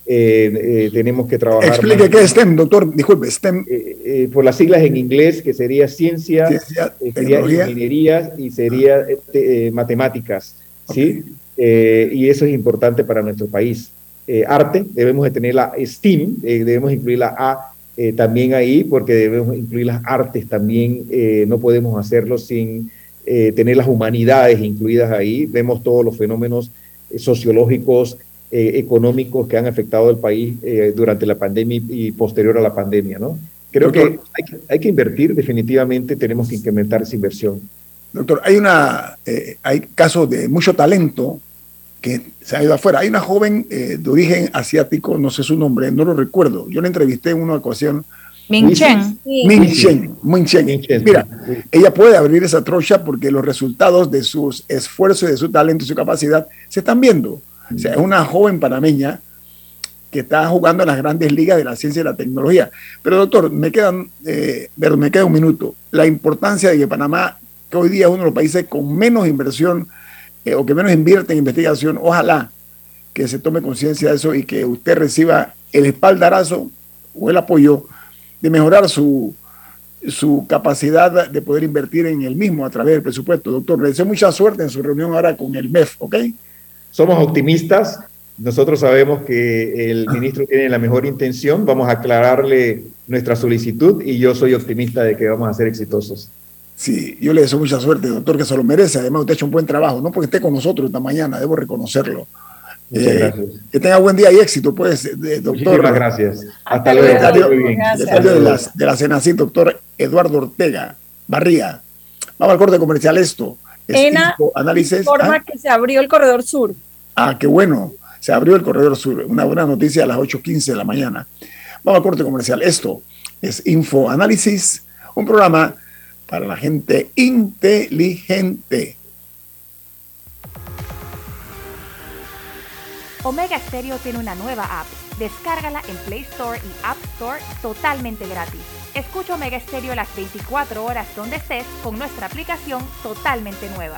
Eh, eh, tenemos que trabajar. Explique qué es STEM, doctor. Disculpe, STEM. Eh, por las siglas en inglés, que sería ciencia, sería ingeniería y sería matemáticas. ¿sí? y eso es importante para nuestro país. arte, debemos de tener la STEAM, debemos incluir la A también ahí, porque debemos incluir las artes también. no podemos hacerlo sin tener las humanidades incluidas ahí. Vemos todos los fenómenos sociológicos, eh, económicos que han afectado al país eh, durante la pandemia y posterior a la pandemia, ¿no? Creo que hay, hay, que invertir, definitivamente tenemos que incrementar esa inversión. Doctor, hay, una, eh, hay casos de mucho talento que se ha ido afuera. Hay una joven de origen asiático, no sé su nombre, no lo recuerdo. Yo la entrevisté en una ocasión. Min Chen. Min Chen. Min Chen. Mira, ella puede abrir esa trocha porque los resultados de sus esfuerzos, de su talento y su capacidad se están viendo. O sea, es una joven panameña que está jugando en las grandes ligas de la ciencia y la tecnología. Pero doctor, me, quedan, eh, me queda un minuto. La importancia de que Panamá, que hoy día es uno de los países con menos inversión eh, o que menos invierte en investigación, ojalá que se tome conciencia de eso y que usted reciba el espaldarazo o el apoyo de mejorar su, su capacidad de poder invertir en el mismo a través del presupuesto. Doctor, le deseo mucha suerte en su reunión ahora con el MEF, ¿ok? Somos optimistas, nosotros sabemos que el ministro tiene la mejor intención, vamos a aclararle nuestra solicitud y yo soy optimista de que vamos a ser exitosos. Sí, yo le deseo mucha suerte, doctor, que se lo merece. Además, usted ha hecho un buen trabajo, no porque esté con nosotros esta mañana, debo reconocerlo. Muchas eh, gracias. Que tenga buen día y éxito, pues, doctor. Muchas gracias. Hasta luego. De, la, de la doctor Eduardo Ortega. Barría. Vamos al corte comercial esto. ENA análisis. informa Ah, que se abrió el corredor sur. ah, qué bueno. Se abrió el corredor sur. Una buena noticia a las 8.15 de la mañana. Vamos al corte comercial. Esto es Info Análisis, un programa para la gente inteligente. Omega Stereo tiene una nueva app. Descárgala en Play Store y App Store totalmente gratis. Escucha Omega Stereo las 24 horas donde estés con nuestra aplicación totalmente nueva.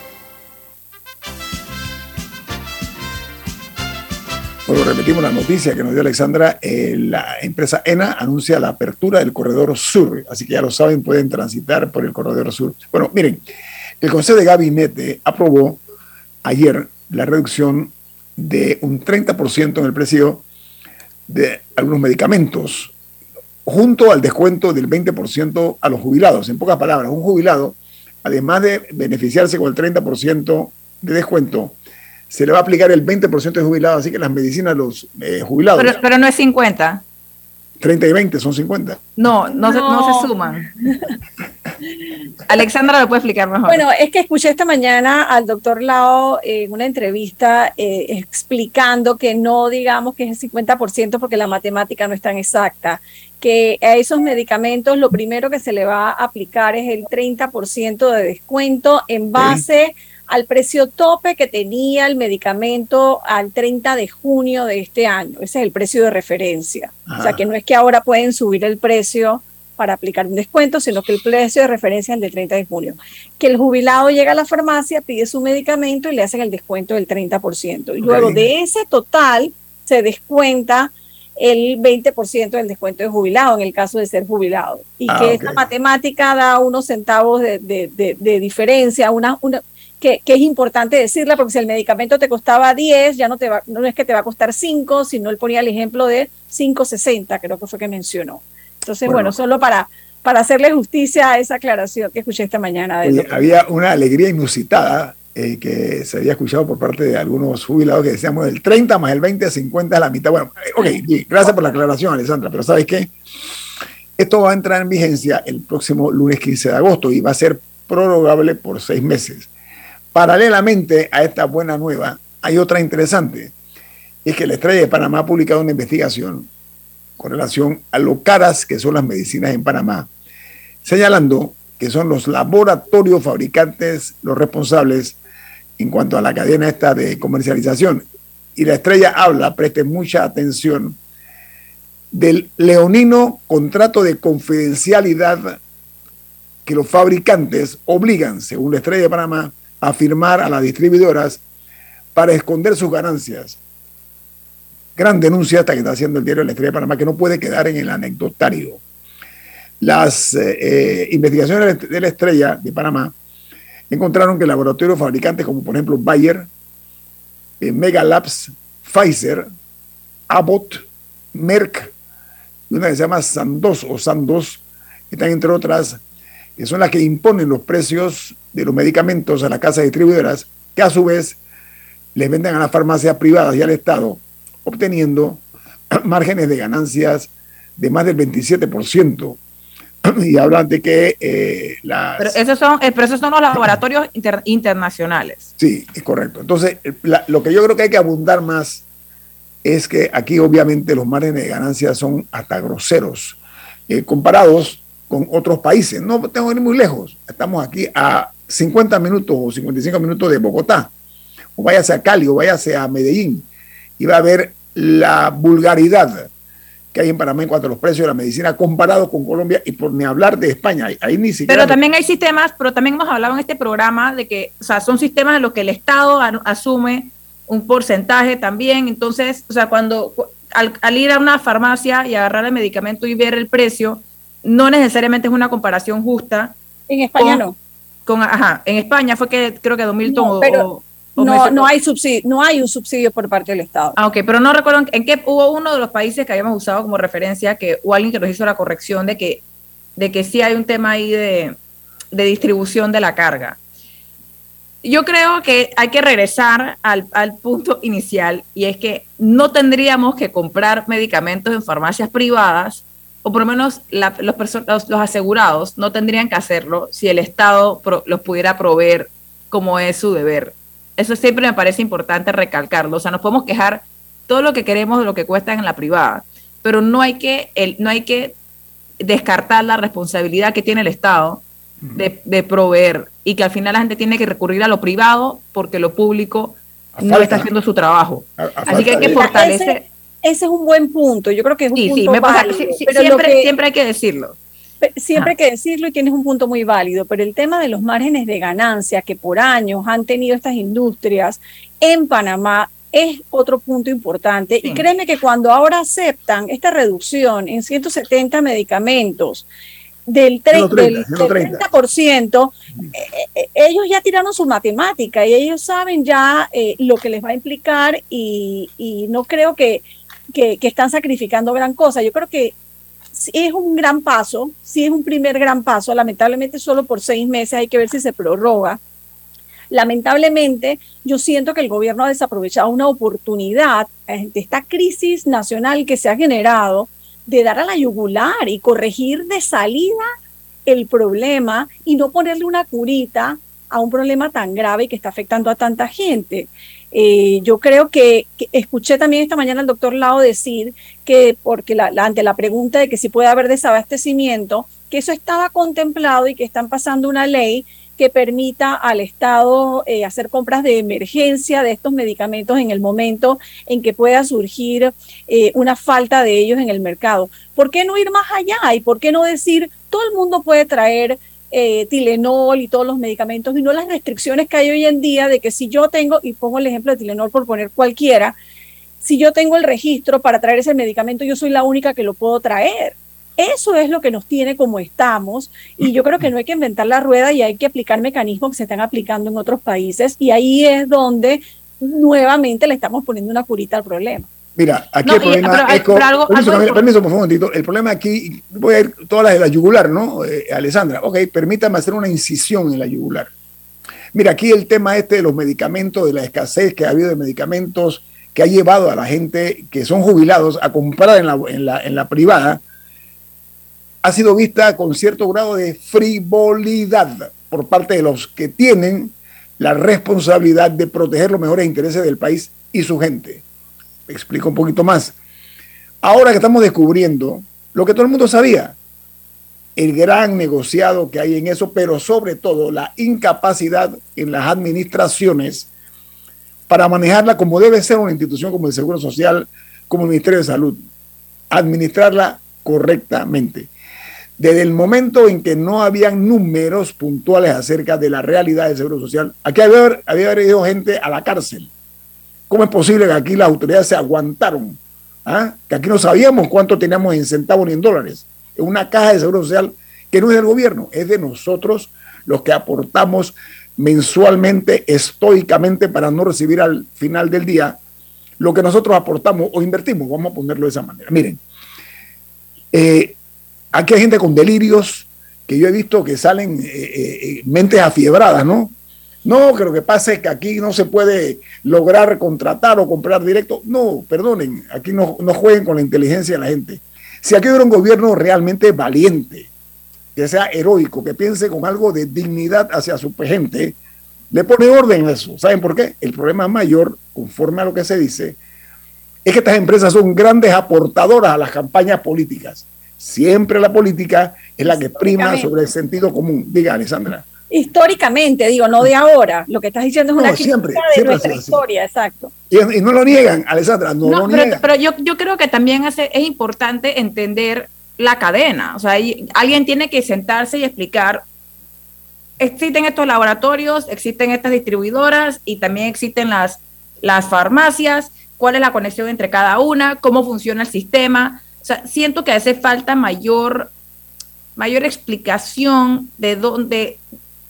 Repetimos la noticia que nos dio Alexandra. Eh, la empresa ENA anuncia la apertura del corredor sur, así que ya lo saben, pueden transitar por el corredor sur. Bueno, miren, el Consejo de Gabinete aprobó ayer la reducción de un 30% en el precio de algunos medicamentos, junto al descuento del 20% a los jubilados. En pocas palabras, un jubilado, además de beneficiarse con el 30% de descuento, se le va a aplicar el 20% de jubilados, así que las medicinas los eh, jubilados, Pero, pero no es 50. 30 y 20 son 50. No, no, Se, no No. se suman. <laughs> Alexandra lo puede explicar mejor. Bueno, es que escuché esta mañana al doctor Lao en una entrevista eh, explicando que no digamos que es el 50% porque la matemática no es tan exacta, que a esos medicamentos lo primero que se le va a aplicar es el 30% de descuento en base al precio tope que tenía el medicamento al 30 de junio de este año. Ese es el precio de referencia. O sea Ah. que no es que ahora pueden subir el precio para aplicar un descuento, sino que el precio de referencia es el del 30 de junio. Que el jubilado llega a la farmacia, pide su medicamento y le hacen el descuento del 30%. Y luego de ese total se descuenta el 20% del descuento de jubilado en el caso de ser jubilado. Y Ah, que ok. esta matemática da unos centavos de, de- de- de diferencia, una, una, que, que es importante decirla porque si el medicamento te costaba 10, ya no, te va, no es que te va a costar 5, sino él ponía el ejemplo de 5.60, creo que fue que mencionó. Entonces, Bueno. bueno, solo para, para hacerle justicia a esa aclaración que escuché esta mañana. había una alegría inusitada eh, que se había escuchado por parte de algunos jubilados que decíamos el 30 más el 20, 50 es la mitad. Bueno, eh, ok, bien, gracias por la aclaración, Alessandra, pero ¿sabes qué? Esto va a entrar en vigencia el próximo lunes 15 de agosto y va a ser prorrogable por seis meses. Paralelamente a esta buena nueva, hay otra interesante. Es que la Estrella de Panamá ha publicado una investigación con relación a lo caras que son las medicinas en Panamá, señalando que son los laboratorios fabricantes los responsables en cuanto a la cadena esta de comercialización. Y la estrella habla, preste mucha atención, del leonino contrato de confidencialidad que los fabricantes obligan, según la estrella de Panamá, a firmar a las distribuidoras para esconder sus ganancias. Gran denuncia esta que está haciendo el diario La Estrella de Panamá, que no puede quedar en el anecdotario. Las eh, eh, investigaciones de la Estrella de Panamá encontraron que laboratorios fabricantes como por ejemplo Bayer, eh, Mega Labs, Pfizer, Abbott, Merck, y una que se llama Sandoz o Sandoz, están entre otras que son las que imponen los precios de los medicamentos a las casas distribuidoras, que a su vez les venden a las farmacias privadas y al Estado, obteniendo <clears throat> márgenes de ganancias de más del 27%. <clears throat> Y hablan de que eh, las... Pero esos, son, eh, pero esos son los laboratorios <clears throat> inter- internacionales. Sí, es correcto. Entonces, la- lo que yo creo que hay que abundar más es que aquí obviamente los márgenes de ganancias son hasta groseros eh, comparados con otros países. No tengo que ir muy lejos. Estamos aquí a 50 minutos o 55 minutos de Bogotá. O váyase a Cali o váyase a Medellín. Y va a ver la vulgaridad que hay en Panamá en cuanto a los precios de la medicina comparado con Colombia y por ni hablar de España. Ahí- ni siquiera... Pero también hay sistemas, pero también hemos hablado en este programa de que, o sea, son sistemas en los que el Estado asume un porcentaje también. Entonces, o sea, cuando cu- al, al ir a una farmacia y agarrar el medicamento y ver el precio, no necesariamente es una comparación justa. En España con- no. Con, ajá, en España fue que creo que 2000 No, pero o- o no, no hay subsidio, no hay un subsidio por parte del Estado. Ah, ok, pero no recuerdo en- en qué hubo uno de los países que habíamos usado como referencia que o alguien que nos hizo la corrección de que de que sí hay un tema ahí de, de distribución de la carga. Yo creo que hay que regresar al, al punto inicial y es que no tendríamos que comprar medicamentos en farmacias privadas o por lo menos la- los, los, los asegurados no tendrían que hacerlo si el Estado pro- los pudiera proveer como es su deber. Eso siempre me parece importante recalcarlo. O sea, nos podemos quejar todo lo que queremos de lo que cuesta en la privada, pero no hay que, el, no hay que descartar la responsabilidad que tiene el Estado de, de proveer y que al final la gente tiene que recurrir a lo privado porque lo público no falta- está haciendo su trabajo. Así que hay que fortalecer. Ese, es un buen punto. Yo creo que es un Sí, punto sí, me pasa- válido, sí, sí, pero lo siempre, que- siempre hay que decirlo. Siempre hay que decirlo y tienes un punto muy válido, pero el tema de los márgenes de ganancia que por años han tenido estas industrias en Panamá es otro punto importante. Y créeme que cuando ahora aceptan esta reducción en 170 medicamentos del, tre- 130, del, del 130. 30%, eh, eh, ellos ya tiraron su matemática y ellos saben ya eh, lo que les va a implicar y, y no creo que, que, están sacrificando gran cosa. Yo creo que es un gran paso, sí es un primer gran paso, lamentablemente solo por seis meses hay que ver si se prorroga. Lamentablemente, yo siento que el gobierno ha desaprovechado una oportunidad de esta crisis nacional que se ha generado de dar a la yugular y corregir de salida el problema y no ponerle una curita a un problema tan grave que está afectando a tanta gente. Eh, yo creo que, escuché también esta mañana al doctor Lao decir que, porque ante la pregunta de que si puede haber desabastecimiento, que eso estaba contemplado y que están pasando una ley que permita al Estado eh, hacer compras de emergencia de estos medicamentos en el momento en que pueda surgir eh, una falta de ellos en el mercado. ¿Por qué no ir más allá? ¿Y por qué no decir todo el mundo puede traer eh, Tilenol y todos los medicamentos y no las restricciones que hay hoy en día de que si yo tengo, y pongo el ejemplo de Tilenol por poner cualquiera, si yo tengo el registro para traer ese medicamento, yo soy la única que lo puedo traer. Eso es lo que nos tiene como estamos y yo creo que no hay que inventar la rueda y hay que aplicar mecanismos que se están aplicando en otros países y ahí es donde nuevamente le estamos poniendo una curita al problema. Mira, aquí No, el y- problema pero hay- es pero algo- permiso, algo Camila, impor- permiso, por favor, un momentito. El problema aquí, voy a ir todas las de la yugular, ¿no? Eh, Alessandra, ok, permítame hacer una incisión en la yugular. Mira, aquí el tema este de los medicamentos, de la escasez que ha habido de medicamentos que ha llevado a la gente que son jubilados a comprar en la, en la, en la privada, ha sido vista con cierto grado de frivolidad por parte de los que tienen la responsabilidad de proteger los mejores intereses del país y su gente. Explico un poquito más. Ahora que estamos descubriendo lo que todo el mundo sabía, el gran negociado que hay en eso, pero sobre todo la incapacidad en las administraciones para manejarla como debe ser una institución como el Seguro Social, como el Ministerio de Salud, administrarla correctamente. Desde el momento en que no habían números puntuales acerca de la realidad del Seguro Social, aquí había, había ido gente a la cárcel. ¿Cómo es posible que aquí las autoridades se aguantaron? ¿Ah? Que aquí no sabíamos cuánto teníamos en centavos ni en dólares. En una caja de seguro social que no es del gobierno, es de nosotros los que aportamos mensualmente, estoicamente, para no recibir al final del día lo que nosotros aportamos o invertimos. Vamos a ponerlo de esa manera. Miren, eh, aquí hay gente con delirios que yo he visto que salen eh, eh, mentes afiebradas, ¿no? No, que lo que pasa es que aquí no se puede lograr contratar o comprar directo. No, perdonen, aquí no, no jueguen con la inteligencia de la gente. Si aquí hubiera un gobierno realmente valiente, que sea heroico, que piense con algo de dignidad hacia su gente, le pone orden a eso. ¿Saben por qué? El problema mayor, conforme a lo que se dice, es que estas empresas son grandes aportadoras a las campañas políticas. Siempre la política es la que prima sobre el sentido común. Diga, Alessandra. Históricamente, digo, no de ahora. Lo que estás diciendo es una siempre, de nuestra historia, exacto. Y, no lo niegan, Alessandra, no, lo pero, niegan. Pero yo, yo creo que también es importante entender la cadena. O sea, alguien tiene que sentarse y explicar existen estos laboratorios, existen estas distribuidoras y también existen las, las farmacias, cuál es la conexión entre cada una, cómo funciona el sistema. O sea, siento que hace falta mayor, mayor explicación de dónde,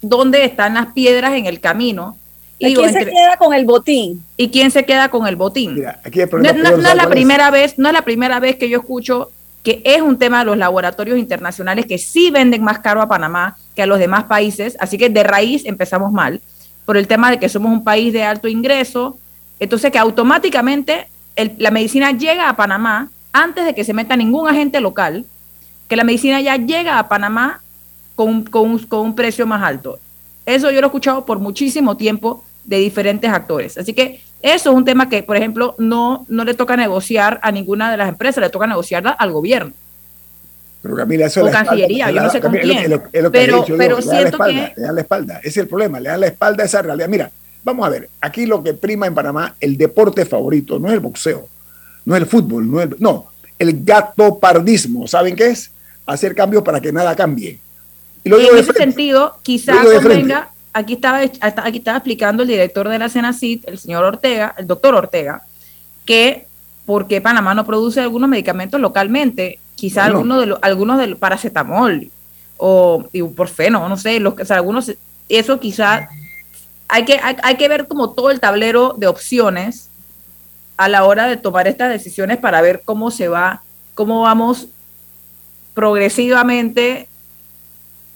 dónde están las piedras en el camino. ¿Y quién se queda con el botín? ¿Y quién se queda con el botín? no, no es la primera vez, no es la primera vez que yo escucho que es un tema de los laboratorios internacionales que sí venden más caro a Panamá que a los demás países, así que de raíz empezamos mal, por el tema de que somos un país de alto ingreso, entonces que automáticamente la medicina llega a Panamá antes de que se meta ningún agente local, que la medicina ya llega a Panamá con, con, con un precio más alto. Eso yo lo he escuchado por muchísimo tiempo de diferentes actores. Así que eso es un tema que, por ejemplo, no, no le toca negociar a ninguna de las empresas, le toca negociarla al gobierno. Pero Camila, eso o Cancillería, yo no sé con quién. pero, pero siento que... Le dan la espalda, ese es el problema, le dan la espalda a esa realidad. Mira, vamos a ver, aquí lo que prima en Panamá, el deporte favorito, no es el boxeo, no es el fútbol, no, es el, no el gatopardismo. ¿Saben qué es? Hacer cambios para que nada cambie. Y, lo digo en ese sentido, quizás convenga aquí estaba, aquí estaba explicando el director de la Senacid, el señor Ortega, el doctor Ortega, que por qué Panamá no produce algunos medicamentos localmente, quizá algunos de los, algunos del paracetamol o ibuprofeno, no sé, los que algunos, eso quizá hay que, hay, que ver como todo el tablero de opciones a la hora de tomar estas decisiones para ver cómo se va, cómo vamos progresivamente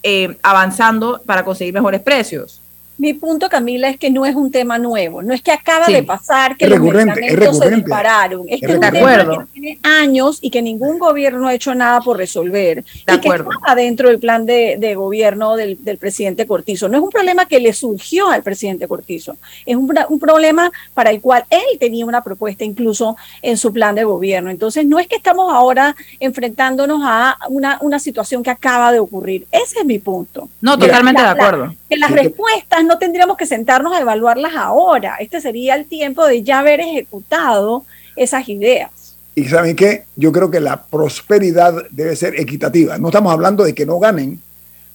eh, avanzando para conseguir mejores precios. Mi punto, Camila, es que no es un tema nuevo, no es que acaba de pasar que los medicamentos se dispararon, es, que es un tema que tiene años y que ningún gobierno ha hecho nada por resolver. Y que está dentro del plan de, gobierno del, presidente Cortizo. No es un problema que le surgió al presidente Cortizo, es un, un, problema para el cual él tenía una propuesta incluso en su plan de gobierno. Entonces, no es que estamos ahora enfrentándonos a una, una situación que acaba de ocurrir, ese es mi punto. No, totalmente de acuerdo. que las respuestas no tendríamos que sentarnos a evaluarlas ahora. Este sería el tiempo de ya haber ejecutado esas ideas. Y saben qué, yo creo que la prosperidad debe ser equitativa. No estamos hablando de que no ganen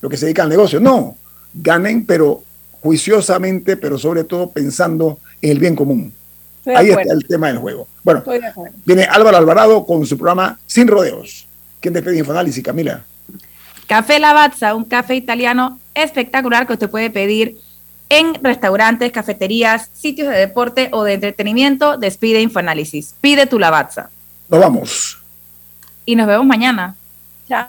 lo que se dedica al negocio, no, ganen pero juiciosamente, pero sobre todo pensando en el bien común. Ahí está el tema del juego. Bueno, viene Álvaro Alvarado con su programa Sin Rodeos. ¿Quién despide Infoanálisis, Camila? Café Lavazza, un café italiano espectacular que usted puede pedir en restaurantes, cafeterías, sitios de deporte o de entretenimiento, despide Infoanálisis. Pide tu lavazza. Nos vamos. Y nos vemos mañana. Chao.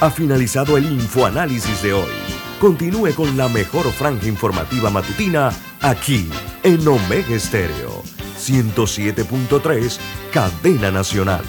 Ha finalizado el Infoanálisis de hoy. Continúe con la mejor franja informativa matutina aquí en Omega Estéreo 107.3, Cadena Nacional.